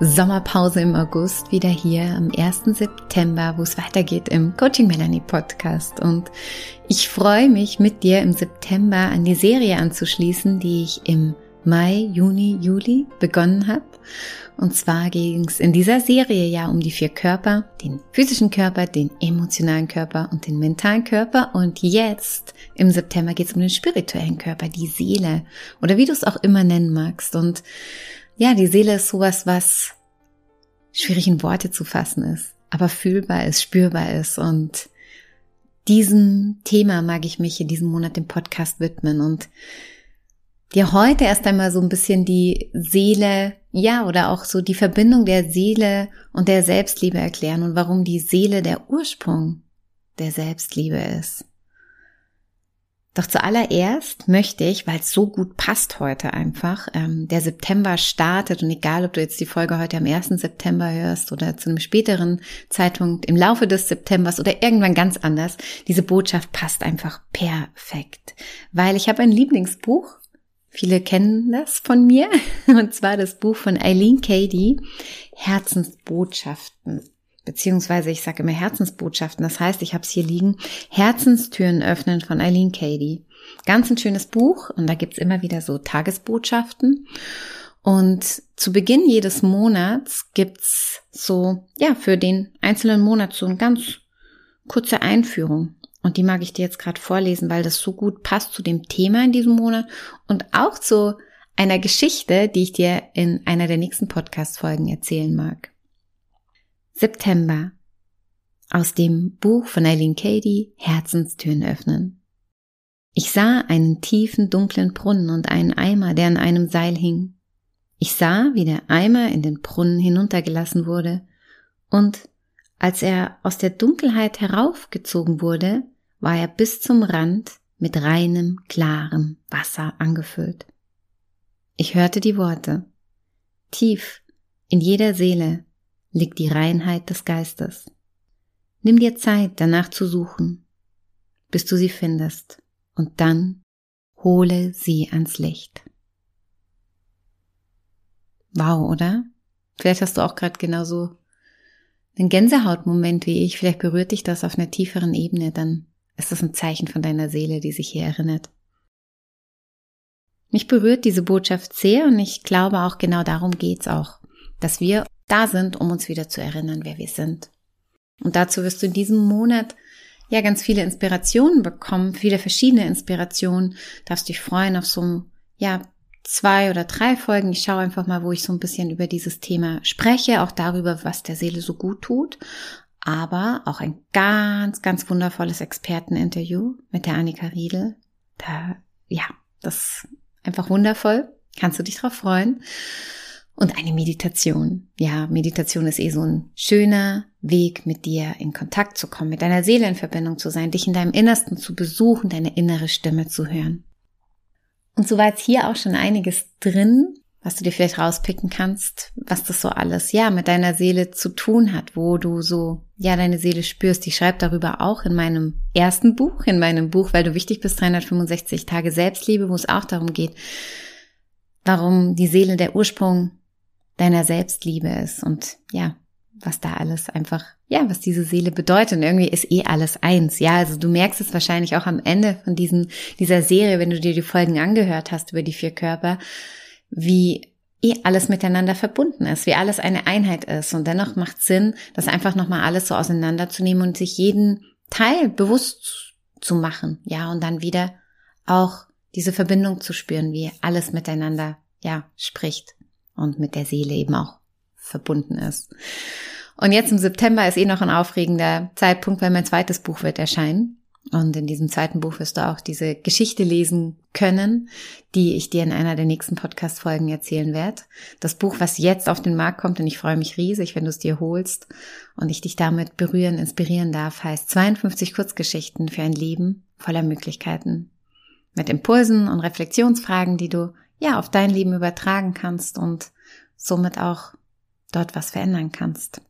Sommerpause im August wieder hier am 1. September, wo es weitergeht im Coaching Melanie Podcast. Und ich freue mich mit dir im September an die Serie anzuschließen, die ich im Mai, Juni, Juli begonnen habe. Und zwar ging es in dieser Serie ja um die vier Körper, den physischen Körper, den emotionalen Körper und den mentalen Körper. Und jetzt im September geht es um den spirituellen Körper, die Seele oder wie du es auch immer nennen magst. Und ja, die Seele ist sowas, was schwierig in Worte zu fassen ist, aber fühlbar ist, spürbar ist. Und diesem Thema mag ich mich in diesem Monat dem Podcast widmen und dir heute erst einmal so ein bisschen die Seele, ja, oder auch so die Verbindung der Seele und der Selbstliebe erklären und warum die Seele der Ursprung der Selbstliebe ist. Doch zuallererst möchte ich, weil es so gut passt heute einfach, ähm, der September startet und egal, ob du jetzt die Folge heute am 1. September hörst oder zu einem späteren Zeitpunkt im Laufe des Septembers oder irgendwann ganz anders, diese Botschaft passt einfach perfekt. Weil ich habe ein Lieblingsbuch, viele kennen das von mir, und zwar das Buch von Eileen Cady, Herzensbotschaften beziehungsweise ich sage immer Herzensbotschaften. Das heißt, ich habe es hier liegen, Herzenstüren öffnen von Eileen Cady. Ganz ein schönes Buch und da gibt's immer wieder so Tagesbotschaften. Und zu Beginn jedes Monats gibt's so, ja, für den einzelnen Monat so eine ganz kurze Einführung. Und die mag ich dir jetzt gerade vorlesen, weil das so gut passt zu dem Thema in diesem Monat und auch zu einer Geschichte, die ich dir in einer der nächsten Podcast-Folgen erzählen mag. September. Aus dem Buch von Eileen Cady Herzenstüren öffnen. Ich sah einen tiefen, dunklen Brunnen und einen Eimer, der an einem Seil hing. Ich sah, wie der Eimer in den Brunnen hinuntergelassen wurde, und als er aus der Dunkelheit heraufgezogen wurde, war er bis zum Rand mit reinem, klarem Wasser angefüllt. Ich hörte die Worte. Tief in jeder Seele liegt die Reinheit des Geistes. Nimm dir Zeit, danach zu suchen, bis du sie findest, und dann hole sie ans Licht. Wow, oder? Vielleicht hast du auch gerade genauso einen Gänsehautmoment wie ich, vielleicht berührt dich das auf einer tieferen Ebene, dann ist das ein Zeichen von deiner Seele, die sich hier erinnert. Mich berührt diese Botschaft sehr und ich glaube auch genau darum geht's auch, dass wir da sind, um uns wieder zu erinnern, wer wir sind. Und dazu wirst du in diesem Monat ja ganz viele Inspirationen bekommen, viele verschiedene Inspirationen. Darfst dich freuen auf so ja zwei oder drei Folgen. Ich schaue einfach mal, wo ich so ein bisschen über dieses Thema spreche, auch darüber, was der Seele so gut tut. Aber auch ein ganz, ganz wundervolles Experteninterview mit der Annika Riedel. Da, ja, das ist einfach wundervoll. Kannst du dich drauf freuen? Und eine Meditation. Ja, Meditation ist eh so ein schöner Weg, mit dir in Kontakt zu kommen, mit deiner Seele in Verbindung zu sein, dich in deinem Innersten zu besuchen, deine innere Stimme zu hören. Und so war jetzt hier auch schon einiges drin, was du dir vielleicht rauspicken kannst, was das so alles, ja, mit deiner Seele zu tun hat, wo du so, ja, deine Seele spürst. Ich schreibe darüber auch in meinem ersten Buch, in meinem Buch, weil du wichtig bist, 365 Tage Selbstliebe, wo es auch darum geht, warum die Seele der Ursprung deiner Selbstliebe ist und ja, was da alles einfach, ja, was diese Seele bedeutet. Und irgendwie ist eh alles eins. Ja, also du merkst es wahrscheinlich auch am Ende von diesen, dieser Serie, wenn du dir die Folgen angehört hast über die vier Körper, wie eh alles miteinander verbunden ist, wie alles eine Einheit ist. Und dennoch macht Sinn, das einfach nochmal alles so auseinanderzunehmen und sich jeden Teil bewusst zu machen. Ja, und dann wieder auch diese Verbindung zu spüren, wie alles miteinander, ja, spricht und mit der Seele eben auch verbunden ist. Und jetzt im September ist eh noch ein aufregender Zeitpunkt, weil mein zweites Buch wird erscheinen. Und in diesem zweiten Buch wirst du auch diese Geschichte lesen können, die ich dir in einer der nächsten Podcast-Folgen erzählen werde. Das Buch, was jetzt auf den Markt kommt, und ich freue mich riesig, wenn du es dir holst und ich dich damit berühren, inspirieren darf, heißt 52 Kurzgeschichten für ein Leben voller Möglichkeiten. Mit Impulsen und Reflexionsfragen, die du ja auf dein Leben übertragen kannst und somit auch dort was verändern kannst.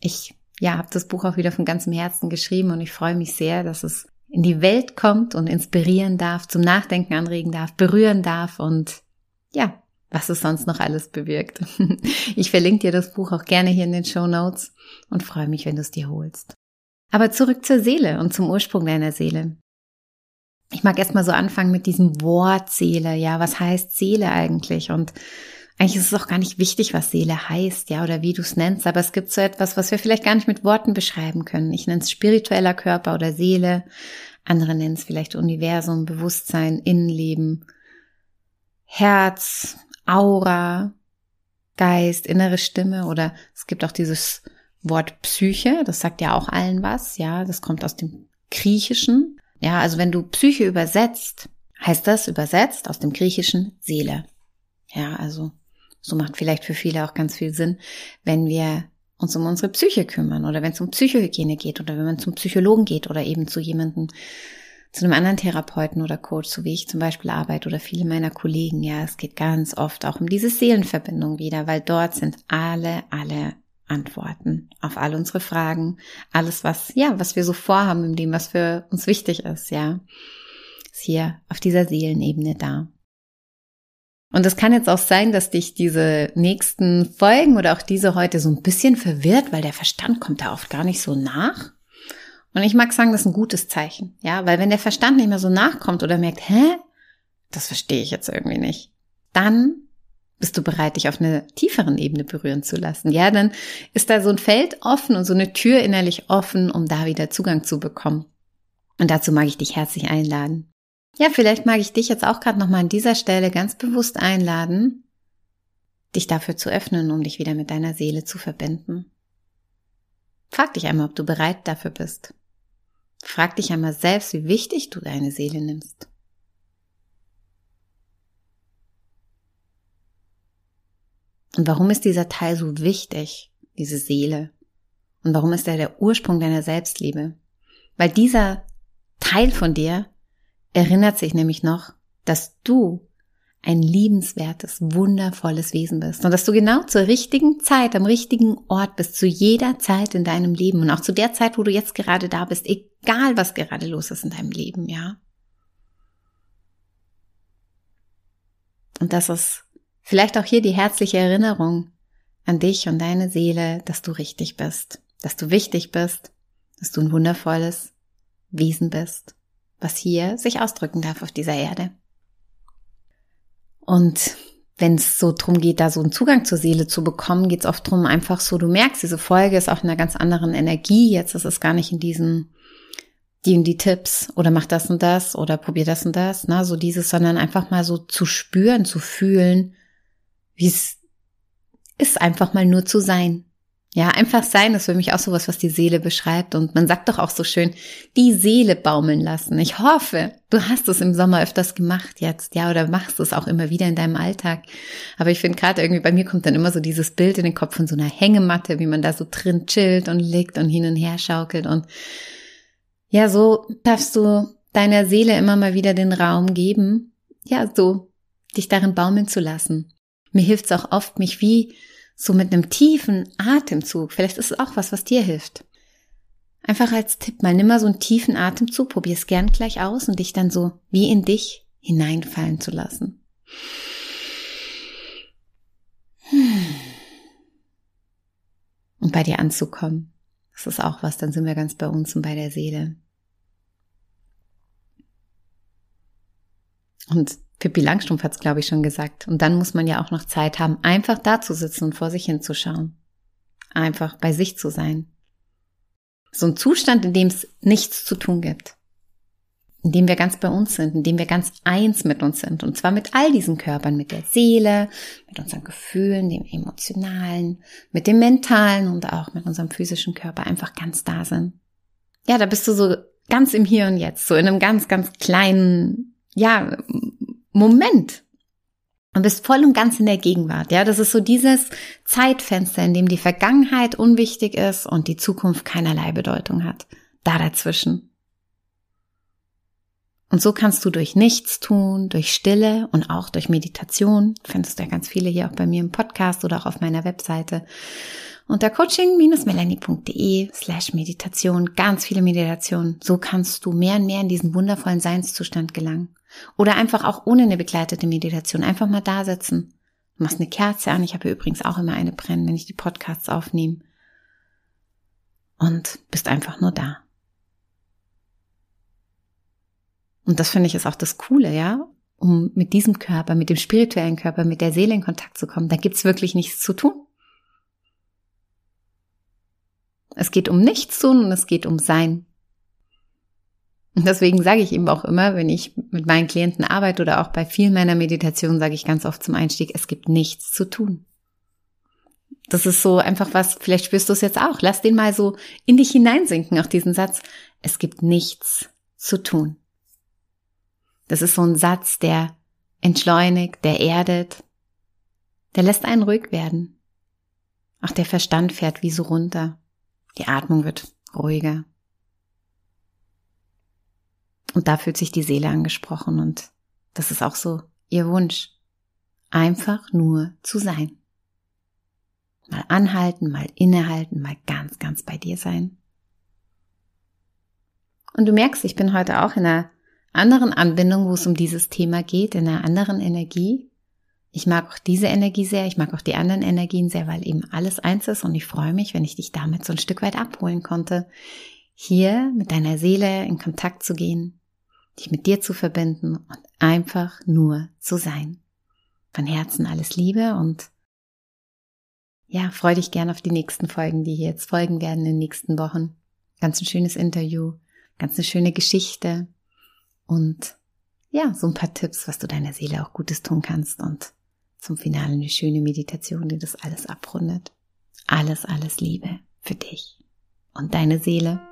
Ich ja, habe das Buch auch wieder von ganzem Herzen geschrieben und ich freue mich sehr, dass es in die Welt kommt und inspirieren darf, zum Nachdenken anregen darf, berühren darf und ja, was es sonst noch alles bewirkt. Ich verlinke dir das Buch auch gerne hier in den Show Notes und freue mich, wenn du es dir holst. Aber zurück zur Seele und zum Ursprung deiner Seele. Ich mag erstmal so anfangen mit diesem Wort Seele. Ja, was heißt Seele eigentlich? Und eigentlich ist es auch gar nicht wichtig, was Seele heißt, ja, oder wie du es nennst, aber es gibt so etwas, was wir vielleicht gar nicht mit Worten beschreiben können. Ich nenne es spiritueller Körper oder Seele. Andere nennen es vielleicht Universum, Bewusstsein, Innenleben, Herz, Aura, Geist, innere Stimme oder es gibt auch dieses Wort Psyche, das sagt ja auch allen was, ja, das kommt aus dem Griechischen. Ja, also wenn du Psyche übersetzt, heißt das übersetzt aus dem Griechischen Seele. Ja, also so macht vielleicht für viele auch ganz viel Sinn, wenn wir uns um unsere Psyche kümmern oder wenn es um Psychohygiene geht oder wenn man zum Psychologen geht oder eben zu jemandem, zu einem anderen Therapeuten oder Coach, so wie ich zum Beispiel arbeite oder viele meiner Kollegen. Ja, es geht ganz oft auch um diese Seelenverbindung wieder, weil dort sind alle, alle Antworten auf all unsere Fragen, alles was, ja, was wir so vorhaben in dem, was für uns wichtig ist, ja, ist hier auf dieser Seelenebene da. Und es kann jetzt auch sein, dass dich diese nächsten Folgen oder auch diese heute so ein bisschen verwirrt, weil der Verstand kommt da oft gar nicht so nach. Und ich mag sagen, das ist ein gutes Zeichen. Ja, weil wenn der Verstand nicht mehr so nachkommt oder merkt, hä? Das verstehe ich jetzt irgendwie nicht. Dann bist du bereit, dich auf einer tieferen Ebene berühren zu lassen. Ja, dann ist da so ein Feld offen und so eine Tür innerlich offen, um da wieder Zugang zu bekommen. Und dazu mag ich dich herzlich einladen. Ja, vielleicht mag ich dich jetzt auch gerade nochmal an dieser Stelle ganz bewusst einladen, dich dafür zu öffnen, um dich wieder mit deiner Seele zu verbinden. Frag dich einmal, ob du bereit dafür bist. Frag dich einmal selbst, wie wichtig du deine Seele nimmst. Und warum ist dieser Teil so wichtig, diese Seele? Und warum ist er der Ursprung deiner Selbstliebe? Weil dieser Teil von dir erinnert sich nämlich noch, dass du ein liebenswertes, wundervolles Wesen bist und dass du genau zur richtigen Zeit am richtigen Ort bist, zu jeder Zeit in deinem Leben und auch zu der Zeit, wo du jetzt gerade da bist, egal was gerade los ist in deinem Leben, ja. Und das ist vielleicht auch hier die herzliche Erinnerung an dich und deine Seele, dass du richtig bist, dass du wichtig bist, dass du ein wundervolles Wesen bist was hier sich ausdrücken darf auf dieser Erde. Und wenn es so drum geht, da so einen Zugang zur Seele zu bekommen, geht es oft drum einfach so, du merkst, diese Folge ist auch in einer ganz anderen Energie. Jetzt ist es gar nicht in diesen, die und die Tipps oder mach das und das oder probier das und das, na, so dieses, sondern einfach mal so zu spüren, zu fühlen, wie es ist, einfach mal nur zu sein. Ja, einfach sein ist für mich auch sowas, was die Seele beschreibt. Und man sagt doch auch so schön, die Seele baumeln lassen. Ich hoffe, du hast es im Sommer öfters gemacht jetzt, ja, oder machst es auch immer wieder in deinem Alltag. Aber ich finde gerade irgendwie, bei mir kommt dann immer so dieses Bild in den Kopf von so einer Hängematte, wie man da so drin chillt und liegt und hin und her schaukelt. Und ja, so darfst du deiner Seele immer mal wieder den Raum geben, ja, so dich darin baumeln zu lassen. Mir hilft es auch oft, mich wie so mit einem tiefen Atemzug, vielleicht ist es auch was, was dir hilft. Einfach als Tipp mal, nimm mal so einen tiefen Atemzug, probier es gern gleich aus und dich dann so wie in dich hineinfallen zu lassen. Und bei dir anzukommen. Das ist auch was, dann sind wir ganz bei uns und bei der Seele. Und Pippi Langstrumpf hat es, glaube ich, schon gesagt. Und dann muss man ja auch noch Zeit haben, einfach da zu sitzen und vor sich hinzuschauen. Einfach bei sich zu sein. So ein Zustand, in dem es nichts zu tun gibt. indem wir ganz bei uns sind, indem wir ganz eins mit uns sind. Und zwar mit all diesen Körpern, mit der Seele, mit unseren Gefühlen, dem emotionalen, mit dem mentalen und auch mit unserem physischen Körper einfach ganz da sind. Ja, da bist du so ganz im Hier und Jetzt, so in einem ganz, ganz kleinen, ja, Moment. Und bist voll und ganz in der Gegenwart. Ja, das ist so dieses Zeitfenster, in dem die Vergangenheit unwichtig ist und die Zukunft keinerlei Bedeutung hat. Da dazwischen. Und so kannst du durch nichts tun, durch Stille und auch durch Meditation, findest du ja ganz viele hier auch bei mir im Podcast oder auch auf meiner Webseite, unter coaching-melanie.de slash Meditation, ganz viele Meditationen. So kannst du mehr und mehr in diesen wundervollen Seinszustand gelangen. Oder einfach auch ohne eine begleitete Meditation, einfach mal da sitzen. Du machst eine Kerze an, ich habe übrigens auch immer eine brennen, wenn ich die Podcasts aufnehme. Und bist einfach nur da. Und das finde ich ist auch das Coole, ja, um mit diesem Körper, mit dem spirituellen Körper, mit der Seele in Kontakt zu kommen. Da gibt's wirklich nichts zu tun. Es geht um nichts tun und es geht um sein. Und deswegen sage ich eben auch immer, wenn ich mit meinen Klienten arbeite oder auch bei vielen meiner Meditationen, sage ich ganz oft zum Einstieg, es gibt nichts zu tun. Das ist so einfach was, vielleicht spürst du es jetzt auch. Lass den mal so in dich hineinsinken, auch diesen Satz. Es gibt nichts zu tun. Das ist so ein Satz, der entschleunigt, der erdet, der lässt einen ruhig werden. Auch der Verstand fährt wie so runter. Die Atmung wird ruhiger. Und da fühlt sich die Seele angesprochen und das ist auch so ihr Wunsch. Einfach nur zu sein. Mal anhalten, mal innehalten, mal ganz, ganz bei dir sein. Und du merkst, ich bin heute auch in einer anderen Anbindung, wo es um dieses Thema geht, in einer anderen Energie. Ich mag auch diese Energie sehr, ich mag auch die anderen Energien sehr, weil eben alles eins ist und ich freue mich, wenn ich dich damit so ein Stück weit abholen konnte, hier mit deiner Seele in Kontakt zu gehen, dich mit dir zu verbinden und einfach nur zu sein. Von Herzen alles Liebe und ja, freu dich gern auf die nächsten Folgen, die hier jetzt folgen werden in den nächsten Wochen. Ganz ein schönes Interview, ganz eine schöne Geschichte und ja, so ein paar Tipps, was du deiner Seele auch Gutes tun kannst und zum Finale eine schöne Meditation, die das alles abrundet. Alles, alles Liebe für dich und deine Seele.